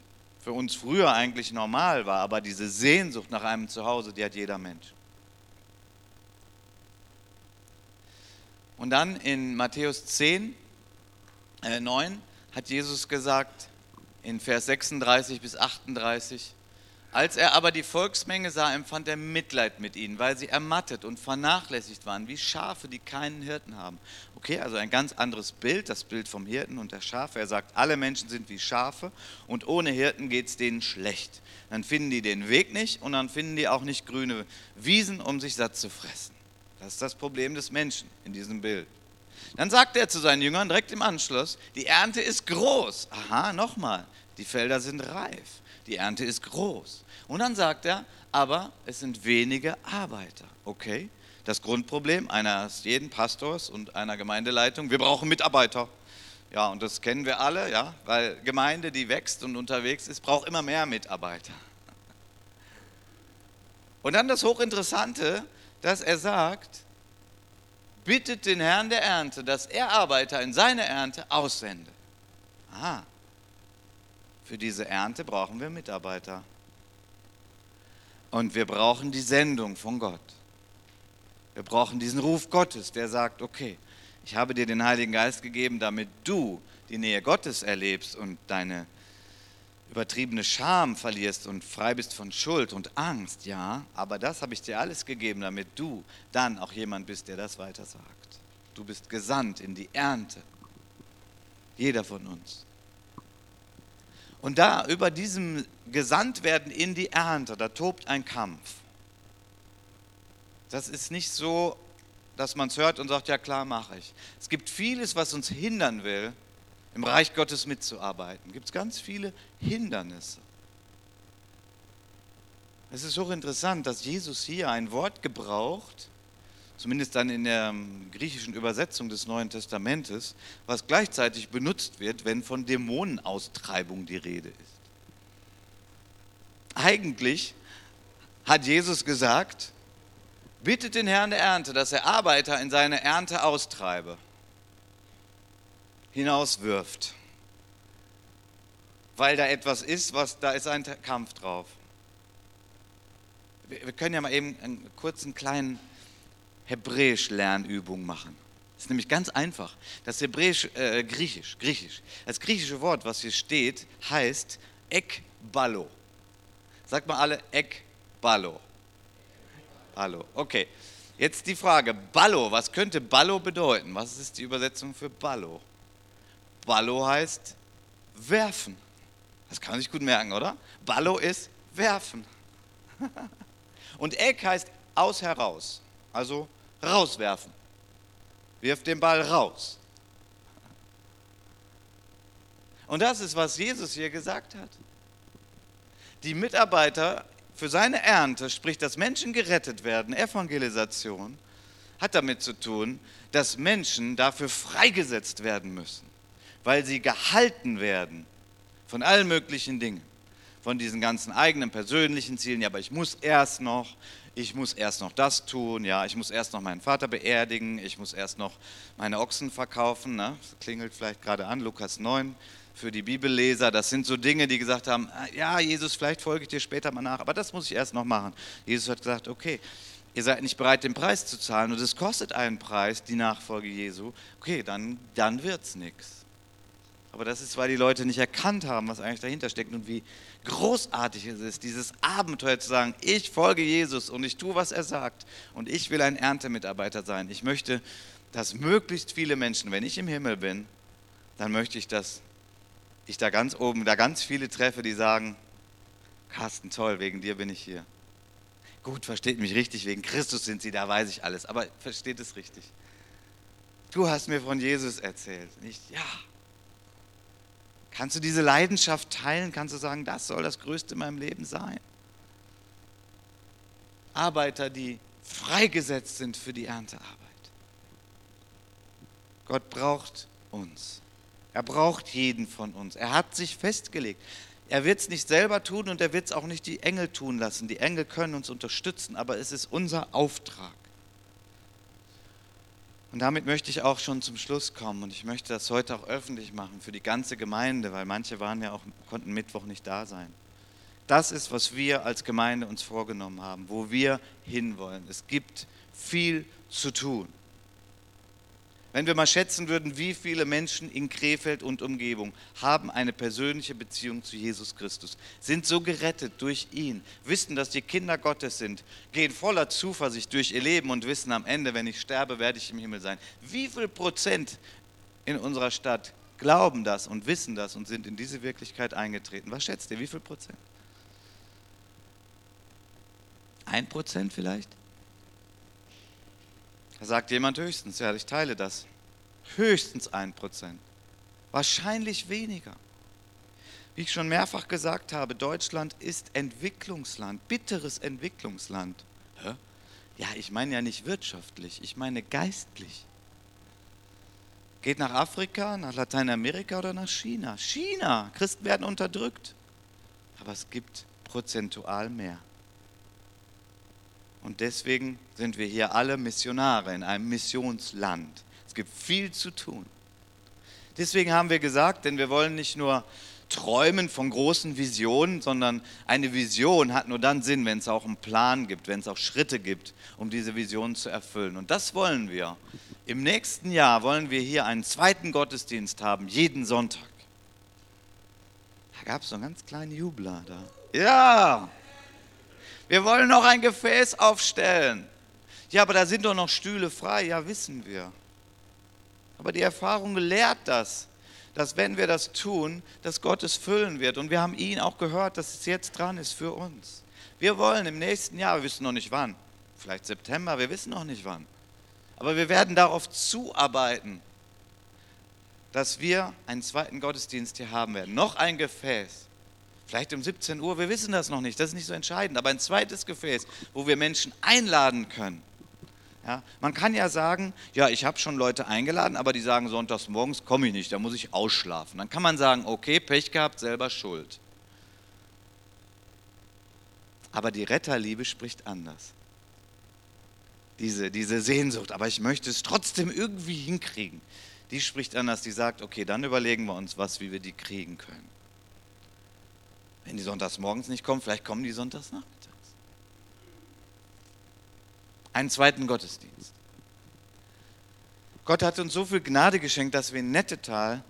für uns früher eigentlich normal war. Aber diese Sehnsucht nach einem Zuhause, die hat jeder Mensch. Und dann in Matthäus 10, äh 9 hat Jesus gesagt, in Vers 36 bis 38. Als er aber die Volksmenge sah, empfand er Mitleid mit ihnen, weil sie ermattet und vernachlässigt waren, wie Schafe, die keinen Hirten haben. Okay, also ein ganz anderes Bild, das Bild vom Hirten und der Schafe. Er sagt, alle Menschen sind wie Schafe und ohne Hirten geht es denen schlecht. Dann finden die den Weg nicht und dann finden die auch nicht grüne Wiesen, um sich satt zu fressen. Das ist das Problem des Menschen in diesem Bild. Dann sagt er zu seinen Jüngern direkt im Anschluss, die Ernte ist groß. Aha, nochmal, die Felder sind reif, die Ernte ist groß. Und dann sagt er, aber es sind wenige Arbeiter. Okay, das Grundproblem eines jeden Pastors und einer Gemeindeleitung, wir brauchen Mitarbeiter. Ja, und das kennen wir alle, ja, weil Gemeinde, die wächst und unterwegs ist, braucht immer mehr Mitarbeiter. Und dann das Hochinteressante, dass er sagt, bittet den Herrn der Ernte, dass er Arbeiter in seine Ernte aussende. Aha, für diese Ernte brauchen wir Mitarbeiter. Und wir brauchen die Sendung von Gott. Wir brauchen diesen Ruf Gottes, der sagt, okay, ich habe dir den Heiligen Geist gegeben, damit du die Nähe Gottes erlebst und deine übertriebene Scham verlierst und frei bist von Schuld und Angst, ja, aber das habe ich dir alles gegeben, damit du dann auch jemand bist, der das weiter sagt. Du bist gesandt in die Ernte. Jeder von uns. Und da über diesem Gesandtwerden in die Ernte, da tobt ein Kampf. Das ist nicht so, dass man es hört und sagt, ja klar, mache ich. Es gibt vieles, was uns hindern will, im Reich Gottes mitzuarbeiten. Gibt es ganz viele Hindernisse. Es ist hochinteressant, dass Jesus hier ein Wort gebraucht, zumindest dann in der ähm, griechischen Übersetzung des Neuen Testamentes, was gleichzeitig benutzt wird, wenn von Dämonenaustreibung die Rede ist. Eigentlich hat Jesus gesagt, bittet den Herrn der Ernte, dass er Arbeiter in seine Ernte austreibe hinauswirft. Weil da etwas ist, was da ist ein Kampf drauf. Wir können ja mal eben einen kurzen kleinen Hebräisch-Lernübung machen. Das ist nämlich ganz einfach. Das Hebräisch, äh, Griechisch, Griechisch. Das griechische Wort, was hier steht, heißt Ekballo. Sagt mal alle Ekballo. Ballo. Okay. Jetzt die Frage, Ballo, was könnte Ballo bedeuten? Was ist die Übersetzung für Ballo? Ballo heißt werfen. Das kann man sich gut merken, oder? Ballo ist werfen. Und Eck heißt aus heraus, also rauswerfen. Wirf den Ball raus. Und das ist, was Jesus hier gesagt hat. Die Mitarbeiter für seine Ernte, sprich, dass Menschen gerettet werden, Evangelisation, hat damit zu tun, dass Menschen dafür freigesetzt werden müssen weil sie gehalten werden von allen möglichen Dingen. von diesen ganzen eigenen persönlichen Zielen. Ja, aber ich muss erst noch, ich muss erst noch das tun, ja, ich muss erst noch meinen Vater beerdigen, ich muss erst noch meine Ochsen verkaufen. Ne? Das klingelt vielleicht gerade an, Lukas 9 für die Bibelleser. Das sind so Dinge, die gesagt haben, ah, ja, Jesus, vielleicht folge ich dir später mal nach, aber das muss ich erst noch machen. Jesus hat gesagt, okay, ihr seid nicht bereit, den Preis zu zahlen und es kostet einen Preis, die Nachfolge Jesu. Okay, dann, dann wird es nichts. Aber das ist, weil die Leute nicht erkannt haben, was eigentlich dahinter steckt und wie großartig es ist, dieses Abenteuer zu sagen, ich folge Jesus und ich tue, was er sagt und ich will ein Erntemitarbeiter sein. Ich möchte, dass möglichst viele Menschen, wenn ich im Himmel bin, dann möchte ich, dass ich da ganz oben, da ganz viele treffe, die sagen, Carsten, toll, wegen dir bin ich hier. Gut, versteht mich richtig, wegen Christus sind sie da, weiß ich alles, aber versteht es richtig. Du hast mir von Jesus erzählt. Nicht, ja, Kannst du diese Leidenschaft teilen? Kannst du sagen, das soll das Größte in meinem Leben sein? Arbeiter, die freigesetzt sind für die Erntearbeit. Gott braucht uns. Er braucht jeden von uns. Er hat sich festgelegt. Er wird es nicht selber tun und er wird es auch nicht die Engel tun lassen. Die Engel können uns unterstützen, aber es ist unser Auftrag. Und damit möchte ich auch schon zum Schluss kommen und ich möchte das heute auch öffentlich machen für die ganze Gemeinde, weil manche waren ja auch, konnten Mittwoch nicht da sein. Das ist, was wir als Gemeinde uns vorgenommen haben, wo wir hinwollen. Es gibt viel zu tun. Wenn wir mal schätzen würden, wie viele Menschen in Krefeld und Umgebung haben eine persönliche Beziehung zu Jesus Christus, sind so gerettet durch ihn, wissen, dass die Kinder Gottes sind, gehen voller Zuversicht durch ihr Leben und wissen am Ende, wenn ich sterbe, werde ich im Himmel sein. Wie viel Prozent in unserer Stadt glauben das und wissen das und sind in diese Wirklichkeit eingetreten? Was schätzt ihr, wie viel Prozent? Ein Prozent vielleicht? Da sagt jemand höchstens, ja, ich teile das. Höchstens ein Prozent. Wahrscheinlich weniger. Wie ich schon mehrfach gesagt habe, Deutschland ist Entwicklungsland, bitteres Entwicklungsland. Hä? Ja, ich meine ja nicht wirtschaftlich, ich meine geistlich. Geht nach Afrika, nach Lateinamerika oder nach China. China, Christen werden unterdrückt. Aber es gibt prozentual mehr. Und deswegen sind wir hier alle Missionare in einem Missionsland. Es gibt viel zu tun. Deswegen haben wir gesagt, denn wir wollen nicht nur träumen von großen Visionen, sondern eine Vision hat nur dann Sinn, wenn es auch einen Plan gibt, wenn es auch Schritte gibt, um diese Vision zu erfüllen. Und das wollen wir. Im nächsten Jahr wollen wir hier einen zweiten Gottesdienst haben, jeden Sonntag. Da gab es so einen ganz kleinen Jubler da. Ja, wir wollen noch ein Gefäß aufstellen. Ja, aber da sind doch noch Stühle frei. Ja, wissen wir. Aber die Erfahrung lehrt das, dass wenn wir das tun, dass Gott es füllen wird. Und wir haben ihn auch gehört, dass es jetzt dran ist für uns. Wir wollen im nächsten Jahr, wir wissen noch nicht wann, vielleicht September, wir wissen noch nicht wann. Aber wir werden darauf zuarbeiten, dass wir einen zweiten Gottesdienst hier haben werden. Noch ein Gefäß Vielleicht um 17 Uhr, wir wissen das noch nicht, das ist nicht so entscheidend, aber ein zweites Gefäß, wo wir Menschen einladen können. Ja, man kann ja sagen, ja, ich habe schon Leute eingeladen, aber die sagen, sonntags morgens komme ich nicht, da muss ich ausschlafen. Dann kann man sagen, okay, Pech gehabt, selber schuld. Aber die Retterliebe spricht anders. Diese, diese Sehnsucht, aber ich möchte es trotzdem irgendwie hinkriegen. Die spricht anders, die sagt, okay, dann überlegen wir uns was, wie wir die kriegen können. Wenn die sonntags morgens nicht kommen, vielleicht kommen die sonntags nachmittags. Einen zweiten Gottesdienst. Gott hat uns so viel Gnade geschenkt, dass wir in Nettetal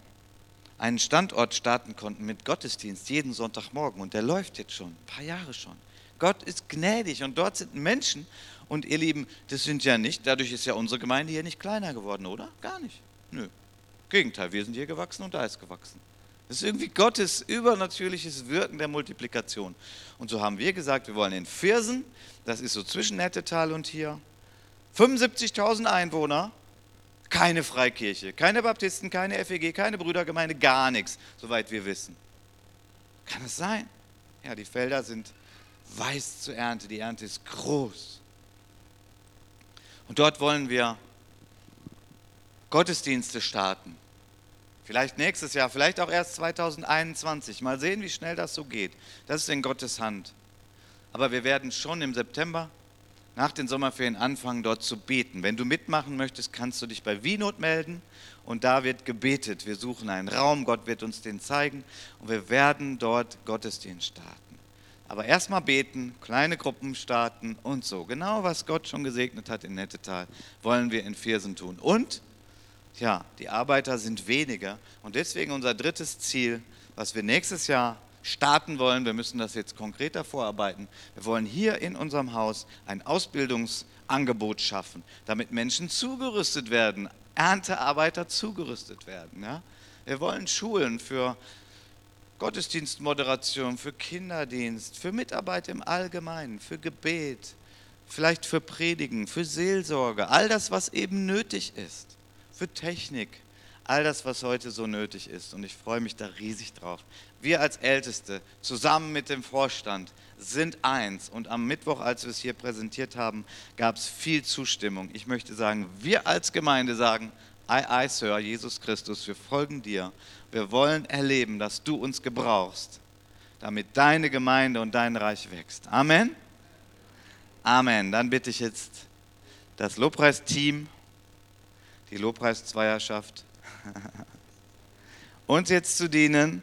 einen Standort starten konnten mit Gottesdienst jeden Sonntagmorgen. Und der läuft jetzt schon, ein paar Jahre schon. Gott ist gnädig und dort sind Menschen. Und ihr Lieben, das sind ja nicht, dadurch ist ja unsere Gemeinde hier nicht kleiner geworden, oder? Gar nicht. Nö. Gegenteil, wir sind hier gewachsen und da ist gewachsen. Das ist irgendwie Gottes übernatürliches Wirken der Multiplikation. Und so haben wir gesagt, wir wollen in Viersen, das ist so zwischen Nettetal und hier, 75.000 Einwohner, keine Freikirche, keine Baptisten, keine FEG, keine Brüdergemeinde, gar nichts, soweit wir wissen. Kann es sein? Ja, die Felder sind weiß zur Ernte, die Ernte ist groß. Und dort wollen wir Gottesdienste starten Vielleicht nächstes Jahr, vielleicht auch erst 2021. Mal sehen, wie schnell das so geht. Das ist in Gottes Hand. Aber wir werden schon im September nach den Sommerferien anfangen, dort zu beten. Wenn du mitmachen möchtest, kannst du dich bei Wienot melden und da wird gebetet. Wir suchen einen Raum, Gott wird uns den zeigen und wir werden dort Gottesdienst starten. Aber erstmal beten, kleine Gruppen starten und so. Genau was Gott schon gesegnet hat in Nettetal, wollen wir in Viersen tun. Und ja, die Arbeiter sind weniger. Und deswegen unser drittes Ziel, was wir nächstes Jahr starten wollen, wir müssen das jetzt konkreter vorarbeiten. Wir wollen hier in unserem Haus ein Ausbildungsangebot schaffen, damit Menschen zugerüstet werden, Erntearbeiter zugerüstet werden. Ja? Wir wollen Schulen für Gottesdienstmoderation, für Kinderdienst, für Mitarbeit im Allgemeinen, für Gebet, vielleicht für Predigen, für Seelsorge, all das, was eben nötig ist für Technik, all das, was heute so nötig ist. Und ich freue mich da riesig drauf. Wir als Älteste zusammen mit dem Vorstand sind eins. Und am Mittwoch, als wir es hier präsentiert haben, gab es viel Zustimmung. Ich möchte sagen, wir als Gemeinde sagen, Ei, ei, Sir, Jesus Christus, wir folgen dir. Wir wollen erleben, dass du uns gebrauchst, damit deine Gemeinde und dein Reich wächst. Amen. Amen. Dann bitte ich jetzt das Lobpreisteam die Lobpreiszweierschaft, uns jetzt zu dienen.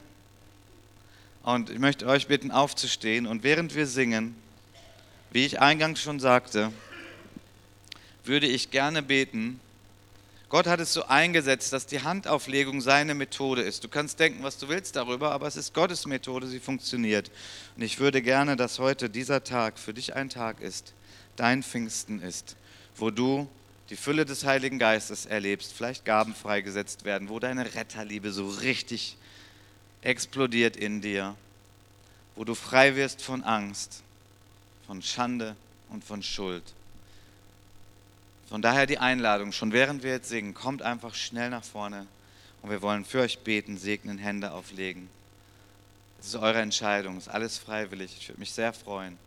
Und ich möchte euch bitten, aufzustehen. Und während wir singen, wie ich eingangs schon sagte, würde ich gerne beten. Gott hat es so eingesetzt, dass die Handauflegung seine Methode ist. Du kannst denken, was du willst darüber, aber es ist Gottes Methode, sie funktioniert. Und ich würde gerne, dass heute dieser Tag für dich ein Tag ist, dein Pfingsten ist, wo du die Fülle des Heiligen Geistes erlebst, vielleicht Gaben freigesetzt werden, wo deine Retterliebe so richtig explodiert in dir, wo du frei wirst von Angst, von Schande und von Schuld. Von daher die Einladung, schon während wir jetzt singen, kommt einfach schnell nach vorne und wir wollen für euch beten, segnen, Hände auflegen. Es ist eure Entscheidung, es ist alles freiwillig. Ich würde mich sehr freuen,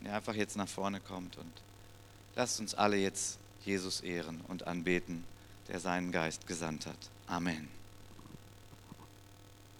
wenn ihr einfach jetzt nach vorne kommt und lasst uns alle jetzt Jesus ehren und anbeten, der seinen Geist gesandt hat. Amen.